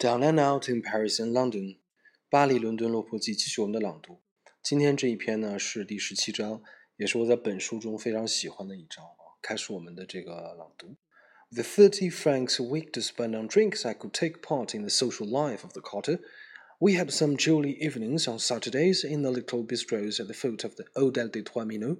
Down and out in Paris and London，巴黎、伦敦、落魄记，继续我们的朗读。今天这一篇呢是第十七章，也是我在本书中非常喜欢的一章啊。开始我们的这个朗读。The thirty francs a week to spend on drinks, I could take part in the social life of the quarter. We had some jolly evenings on Saturdays in the little bistros at the foot of the Hôtel des Trois Moineaux.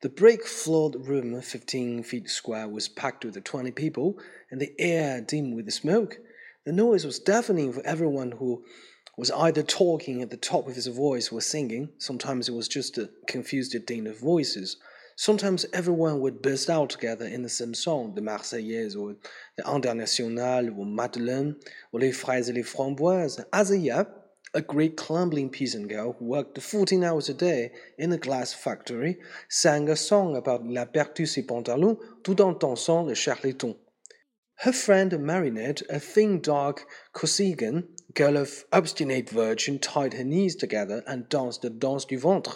The brick floored room, 15 feet square, was packed with 20 people, and the air dim with the smoke. The noise was deafening for everyone who was either talking at the top of his voice or singing. Sometimes it was just a confused din of voices. Sometimes everyone would burst out together in the same song, the Marseillaise or the Internationale or Madeleine or Les Fraises et les Framboises. As a great clumbling peasant girl who worked 14 hours a day in a glass factory sang a song about la perte de ses pantalons tout en dansant le Charleston. Her friend Marinette, a thin, dark Corsican girl of obstinate virtue, tied her knees together and danced the danse du ventre.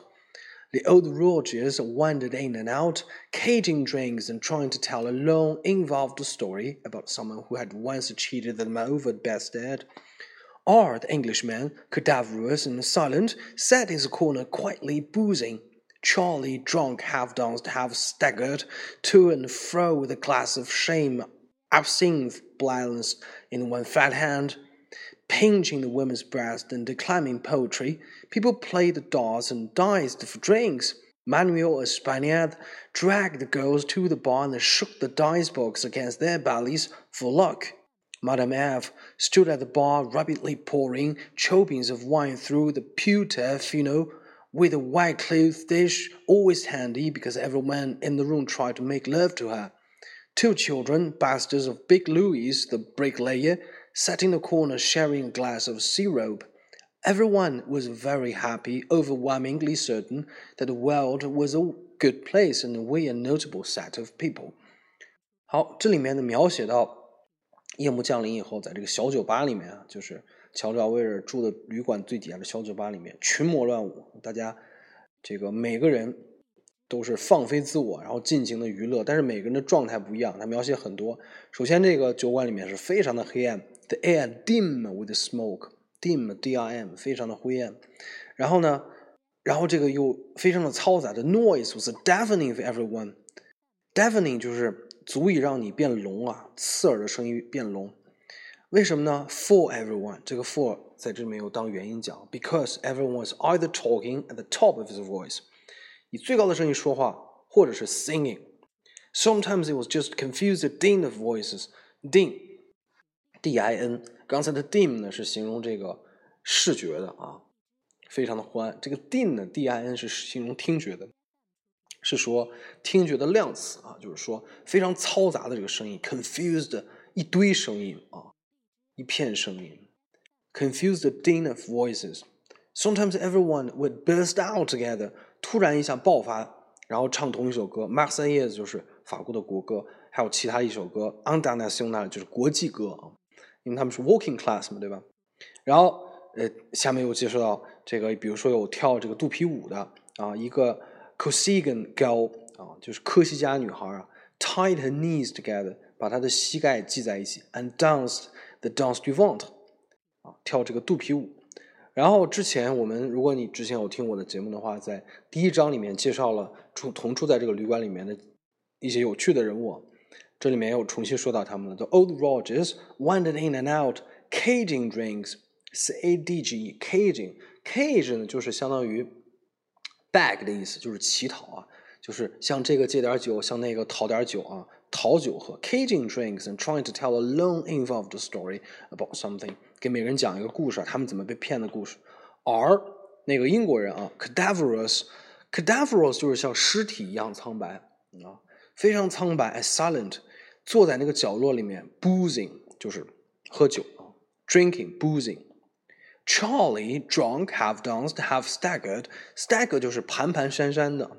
The old Rougiers wandered in and out, caging drinks and trying to tell a long, involved story about someone who had once cheated them over at Bedstead. R, the Englishman, cadaverous and silent, sat in the corner quietly boozing. Charlie, drunk, half danced, half staggered to and fro with a glass of shame, absinthe balanced in one fat hand, pinching the woman's breast and declaiming poetry. People played the darts and diced for drinks. Manuel, a Spaniard, dragged the girls to the bar and shook the dice box against their bellies for luck. Madame F stood at the bar, rapidly pouring chopins of wine through the pewter fino with a white cloth dish always handy because every man in the room tried to make love to her. Two children, bastards of Big Louis, the bricklayer, sat in the corner sharing a glass of syrup. Everyone was very happy, overwhelmingly certain that the world was a good place and we a notable set of people. 好，这里面呢描写到夜幕降临以后，在这个小酒吧里面啊，就是乔治奥威尔住的旅馆最底下的小酒吧里面，群魔乱舞，大家这个每个人 都是放飞自我，然后尽情的娱乐，但是每个人的状态不一样。他描写很多，首先这个酒馆里面是非常的黑暗，the air dim with smoke，dim d i m，非常的灰暗。然后呢，然后这个又非常的嘈杂，the noise was deafening for everyone，deafening 就是。足以让你变聋啊，刺耳的声音变聋。为什么呢？For everyone，这个 for 在这里面有当原因讲，because everyone was either talking at the top of his voice，以最高的声音说话，或者是 singing。Sometimes it was just confused din of voices。din，d i n，刚才的 dim 呢是形容这个视觉的啊，非常的欢。这个 din 呢，d i n 是形容听觉的。是说听觉的量词啊，就是说非常嘈杂的这个声音，confused 一堆声音啊，一片声音，confused din of voices。Sometimes everyone would burst out together，突然一下爆发，然后唱同一首歌。Marseillaise 就是法国的国歌，还有其他一首歌 u n d e r n a t i o n a l 就是国际歌啊，因为他们是 working class 嘛，对吧？然后呃，下面又介绍到这个，比如说有跳这个肚皮舞的啊，一个。Corsican girl 啊，就是科西嘉女孩啊，tied her knees together，把她的膝盖系在一起，and danced the dance du vent 啊，跳这个肚皮舞。然后之前我们，如果你之前有听我的节目的话，在第一章里面介绍了住同住在这个旅馆里面的一些有趣的人物，这里面又重新说到他们了。The old Rogers wandered in and out, caging drinks，c a d g e，caging，cage 呢就是相当于。bag 的意思就是乞讨啊，就是向这个借点酒，向那个讨点酒啊，讨酒喝。Caging drinks and trying to tell a long involved story about something，给每个人讲一个故事，他们怎么被骗的故事。而那个英国人啊，cadaverous，cadaverous 就是像尸体一样苍白啊，非常苍白 As silent，坐在那个角落里面，boozing 就是喝酒啊，drinking boozing。Charlie drunk, half danced, half staggered. Stagger 就是蹒蹒跚跚的，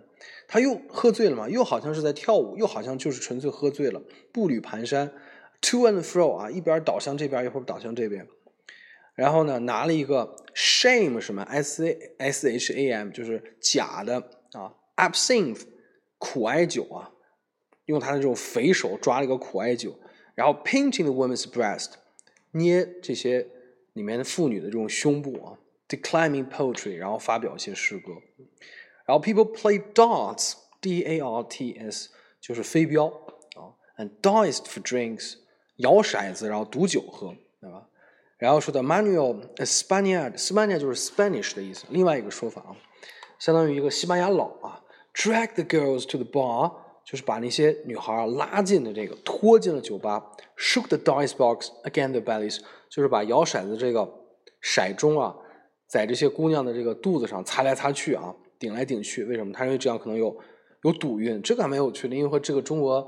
他又喝醉了嘛，又好像是在跳舞，又好像就是纯粹喝醉了，步履蹒跚，to and fro 啊，一边倒向这边，一会儿倒向这边。然后呢，拿了一个 shame 什么 s a s h a m 就是假的啊，absinthe 苦艾酒啊，用他的这种肥手抓了一个苦艾酒，然后 pinching the woman's breast。捏这些里面的妇女的这种胸部啊，declaiming poetry，然后发表一些诗歌。然后 people play darts，d a r t s 就是飞镖啊，and diced for drinks，摇骰子然后赌酒喝，对吧？然后说到 Manuel Spaniard，Spaniard 就是 Spanish 的意思，另外一个说法啊，相当于一个西班牙佬啊，drag the girls to the bar，就是把那些女孩拉进了这个，拖进了酒吧，shook the dice box again the bellies，就是把摇骰子这个骰盅啊，在这些姑娘的这个肚子上擦来擦去啊，顶来顶去，为什么？他认为这样可能有有赌运，这个还蛮有趣的，因为和这个中国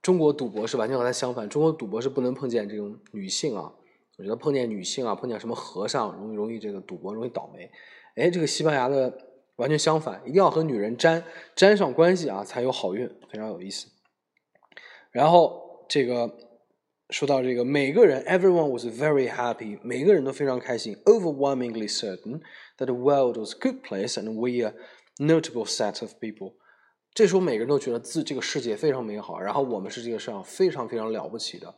中国赌博是完全和它相反，中国赌博是不能碰见这种女性啊。我觉得碰见女性啊，碰见什么和尚，容易容易这个赌博容易倒霉。哎，这个西班牙的完全相反，一定要和女人沾沾上关系啊，才有好运，非常有意思。然后这个说到这个每个人，everyone was very happy，每个人都非常开心，overwhelmingly certain that the world was a good place and we a notable set of people。这时候每个人都觉得自这个世界非常美好，然后我们是这个世上非常非常了不起的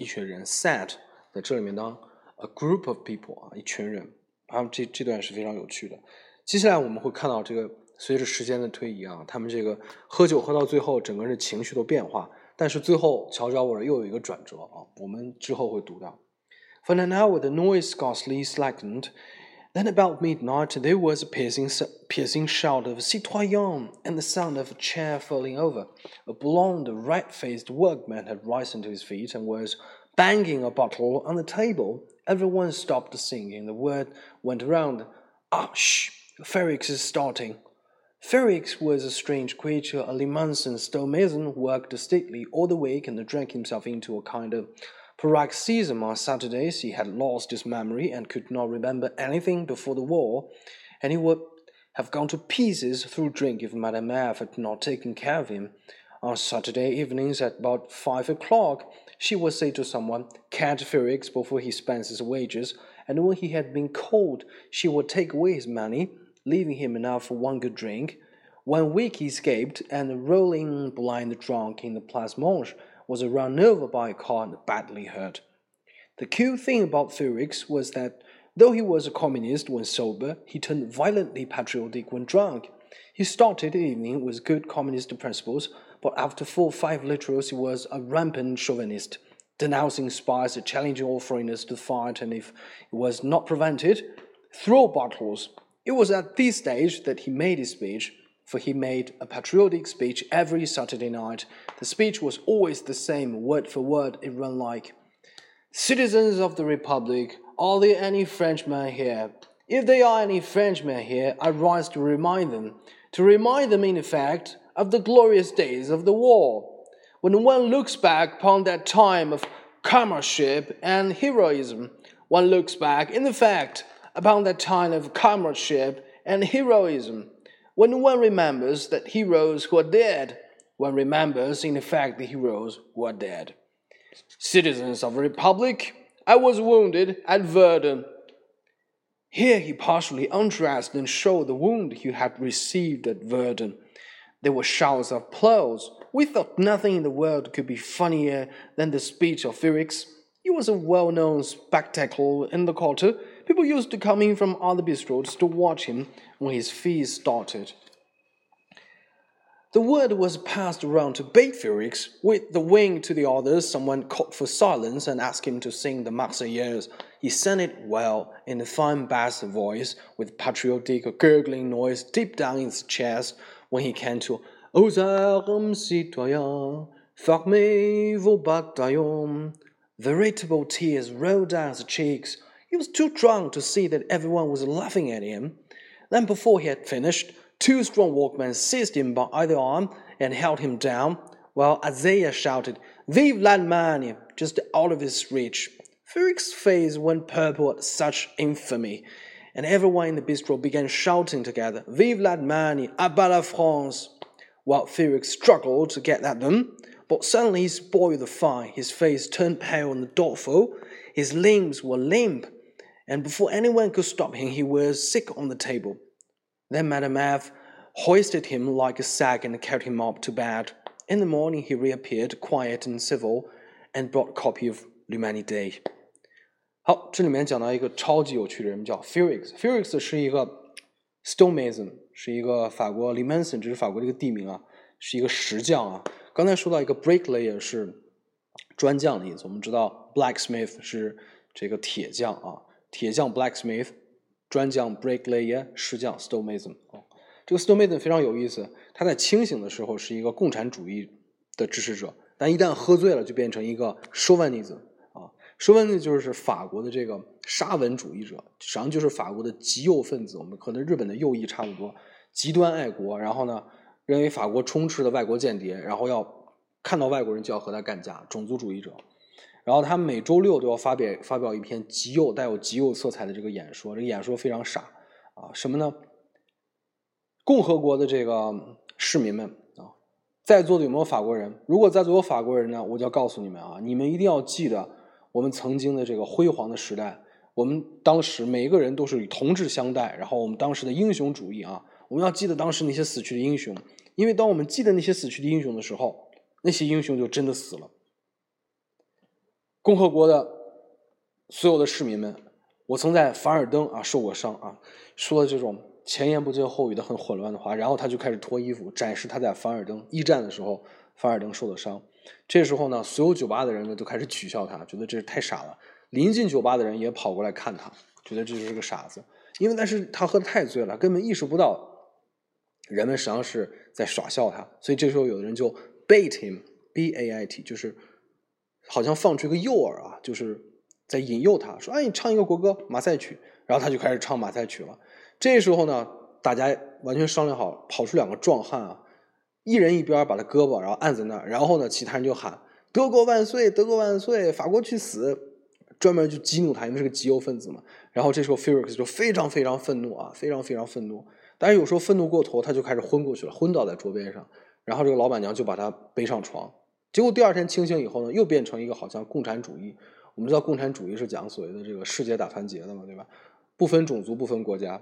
一群人，set。在这里面呢，a group of people 啊，一群人，啊，这这段是非常有趣的。接下来我们会看到这个随着时间的推移啊，他们这个喝酒喝到最后，整个人情绪都变化。但是最后乔治奥威尔又有一个转折啊，我们之后会读到。For an hour the noise scarcely slackened. Then about midnight there was a piercing, piercing shout of "Citoyen!" and the sound of a chair falling over. A blond, red-faced workman had risen to his feet and was banging a bottle on the table. Everyone stopped singing. The word went around. Ah, shh! Furex is starting. Furex was a strange creature, a Limousin stonemason, worked steadily all the week and drank himself into a kind of paroxysm on Saturdays. He had lost his memory and could not remember anything before the war, and he would have gone to pieces through drink if Madame F had not taken care of him. On Saturday evenings at about five o'clock, she would say to someone, Catch Felix before he spends his wages, and when he had been called, she would take away his money, leaving him enough for one good drink. One week he escaped, and rolling blind drunk in the Place Monge, was run over by a car and badly hurt. The cute thing about Felix was that though he was a communist when sober, he turned violently patriotic when drunk. He started the evening with good communist principles, but after four or five literals, he was a rampant chauvinist, denouncing spies challenging all foreigners to fight, and if it was not prevented, throw bottles. It was at this stage that he made his speech, for he made a patriotic speech every Saturday night. The speech was always the same, word for word. It ran like Citizens of the Republic, are there any Frenchmen here? If there are any Frenchmen here, I rise to remind them. To remind them, in effect, of the glorious days of the war. When one looks back upon that time of comradeship and heroism, one looks back, in fact, upon that time of comradeship and heroism. When one remembers that heroes who are dead, one remembers, in fact, the heroes who are dead. Citizens of the Republic, I was wounded at Verdun. Here he partially undressed and showed the wound he had received at Verdun. There were shouts of applause. We thought nothing in the world could be funnier than the speech of Felix. It was a well known spectacle in the quarter. People used to come in from other bistros to watch him when his feast started. The word was passed around to bait Felix. With the wink to the others, someone called for silence and asked him to sing the Marseillaise. He sang it well, in a fine bass voice, with patriotic gurgling noise deep down in his chest, when he came to Aux armes citoyens, formez vos bataillons. Veritable tears rolled down his cheeks. He was too drunk to see that everyone was laughing at him. Then, before he had finished, two strong workmen seized him by either arm and held him down, while Isaiah shouted, Vive l'Allemagne! just out of his reach. Felix's face went purple at such infamy and everyone in the bistro began shouting together, Vive l'Allemagne, abat la France! While Felix struggled to get at them, but suddenly he spoiled the fun. His face turned pale and thoughtful, his limbs were limp, and before anyone could stop him, he was sick on the table. Then Madame F hoisted him like a sack and carried him up to bed. In the morning, he reappeared, quiet and civil, and brought a copy of L'Humanité. 好，这里面讲到一个超级有趣的人，叫 Felix。Felix 是一个 stonemason，是一个法国 Limason，这是法国的一个地名啊，是一个石匠啊。刚才说到一个 bricklayer 是砖匠的意思，我们知道 blacksmith 是这个铁匠啊，铁匠 blacksmith，砖匠 bricklayer，石匠 stonemason 啊。这个 stonemason 非常有意思，他在清醒的时候是一个共产主义的支持者，但一旦喝醉了就变成一个 chauvinist。说问的就是法国的这个沙文主义者，实际上就是法国的极右分子。我们可能日本的右翼差不多，极端爱国，然后呢，认为法国充斥的外国间谍，然后要看到外国人就要和他干架，种族主义者。然后他每周六都要发表发表一篇极右带有极右色彩的这个演说，这个演说非常傻啊，什么呢？共和国的这个市民们啊，在座的有没有法国人？如果在座有法国人呢，我就要告诉你们啊，你们一定要记得。我们曾经的这个辉煌的时代，我们当时每一个人都是与同志相待，然后我们当时的英雄主义啊，我们要记得当时那些死去的英雄，因为当我们记得那些死去的英雄的时候，那些英雄就真的死了。共和国的所有的市民们，我曾在凡尔登啊受过伤啊，说这种前言不接后语的很混乱的话，然后他就开始脱衣服展示他在凡尔登一战的时候凡尔登受的伤。这时候呢，所有酒吧的人呢都开始取笑他，觉得这是太傻了。临近酒吧的人也跑过来看他，觉得这就是个傻子。因为但是他喝的太醉了，根本意识不到人们实际上是在耍笑他。所以这时候有的人就 bait him，b a i t，就是好像放出一个诱饵啊，就是在引诱他，说：“哎，你唱一个国歌马赛曲。”然后他就开始唱马赛曲了。这时候呢，大家完全商量好，跑出两个壮汉啊。一人一边把他胳膊，然后按在那儿，然后呢，其他人就喊“德国万岁，德国万岁，法国去死”，专门就激怒他，因为是个极右分子嘛。然后这时候 Felix 就非常非常愤怒啊，非常非常愤怒。但是有时候愤怒过头，他就开始昏过去了，昏倒在桌边上。然后这个老板娘就把他背上床。结果第二天清醒以后呢，又变成一个好像共产主义。我们知道共产主义是讲所谓的这个世界大团结的嘛，对吧？不分种族，不分国家。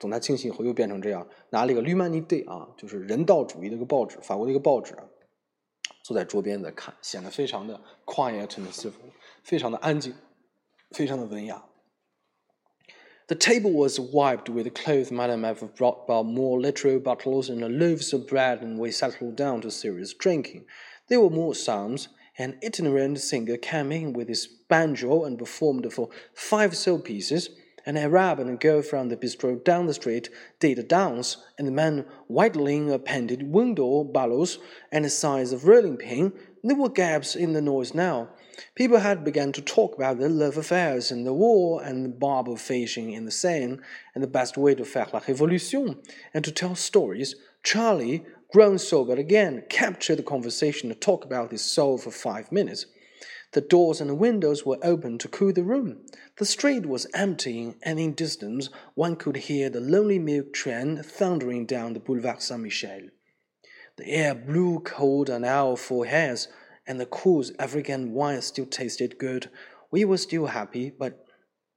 等他清醒以后，又变成这样，拿了一个《Humanity Day》啊，就是人道主义的一个报纸，法国的一个报纸，坐在桌边在看，显得非常的 quiet and civil，非常的安静，非常的文雅。The table was wiped with cloth Madame F brought about more literal bottles and loaves of bread, and we settled down to serious drinking. There were more sounds. An itinerant singer came in with his banjo and performed for five sole pieces. An Arab and a girl from the bistro down the street did a dance, and the man whittling a painted window bellows and a size of rolling pin. There were gaps in the noise now. People had begun to talk about their love affairs and the war and the barber fishing in the Seine and the best way to faire la révolution and to tell stories. Charlie, grown sober again, captured the conversation to talk about his soul for five minutes. The doors and windows were open to cool the room. The street was empty, and in distance one could hear the lonely milk train thundering down the Boulevard Saint Michel. The air blew cold on our foreheads, and the cool African wine still tasted good. We were still happy, but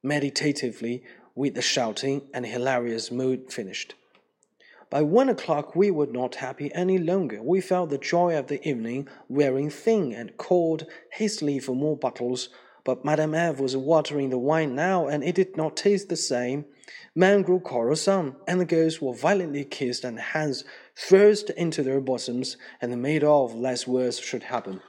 meditatively, with the shouting and hilarious mood finished. By one o'clock we were not happy any longer. We felt the joy of the evening wearing thin and called hastily for more bottles. But Madame F was watering the wine now, and it did not taste the same. Men grew quarrelsome, and the girls were violently kissed and hands thrust into their bosoms, and made off lest worse should happen.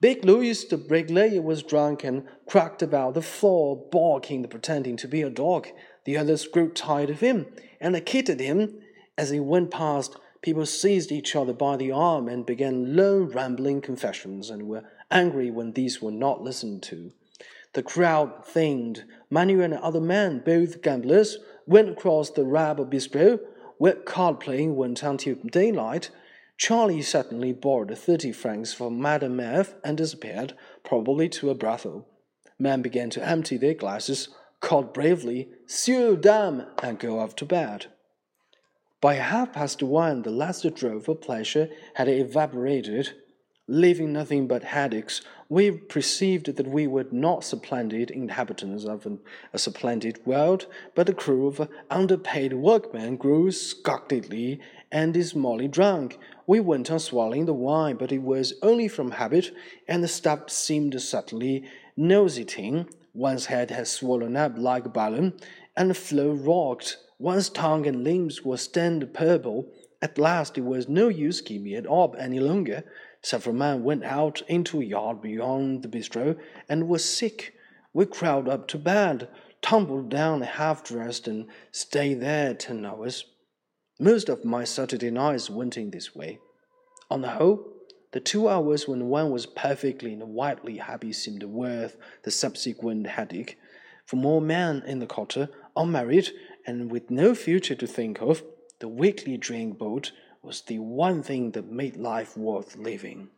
Big Louis the bricklayer was drunk and cracked about the floor, barking pretending to be a dog. The others grew tired of him and kicked him as he went past, people seized each other by the arm and began low, rambling confessions and were angry when these were not listened to. The crowd thinned. Manuel and other men, both gamblers, went across the Rab Bistro, where card playing went until daylight. Charlie suddenly borrowed thirty francs from Madame F and disappeared, probably to a brothel. Men began to empty their glasses, called bravely, Sieur, dame, and go off to bed. By half past one, the last drove of pleasure had evaporated, leaving nothing but headaches. We perceived that we were not supplanted inhabitants of an, a supplanted world, but a crew of underpaid workmen grew scottedly and dismally drunk. We went on swallowing the wine, but it was only from habit, and the stuff seemed subtly nauseating One's head had swollen up like a balloon, and the floor rocked. One's tongue and limbs were stained purple. At last it was no use keeping it up any longer. Several men went out into a yard beyond the bistro and were sick. We crawled up to bed, tumbled down half dressed, and stayed there ten hours. Most of my Saturday nights went in this way. On the whole, the two hours when one was perfectly and wildly happy seemed worth the subsequent headache. For more men in the quarter, unmarried and with no future to think of, the weekly drink boat was the one thing that made life worth living.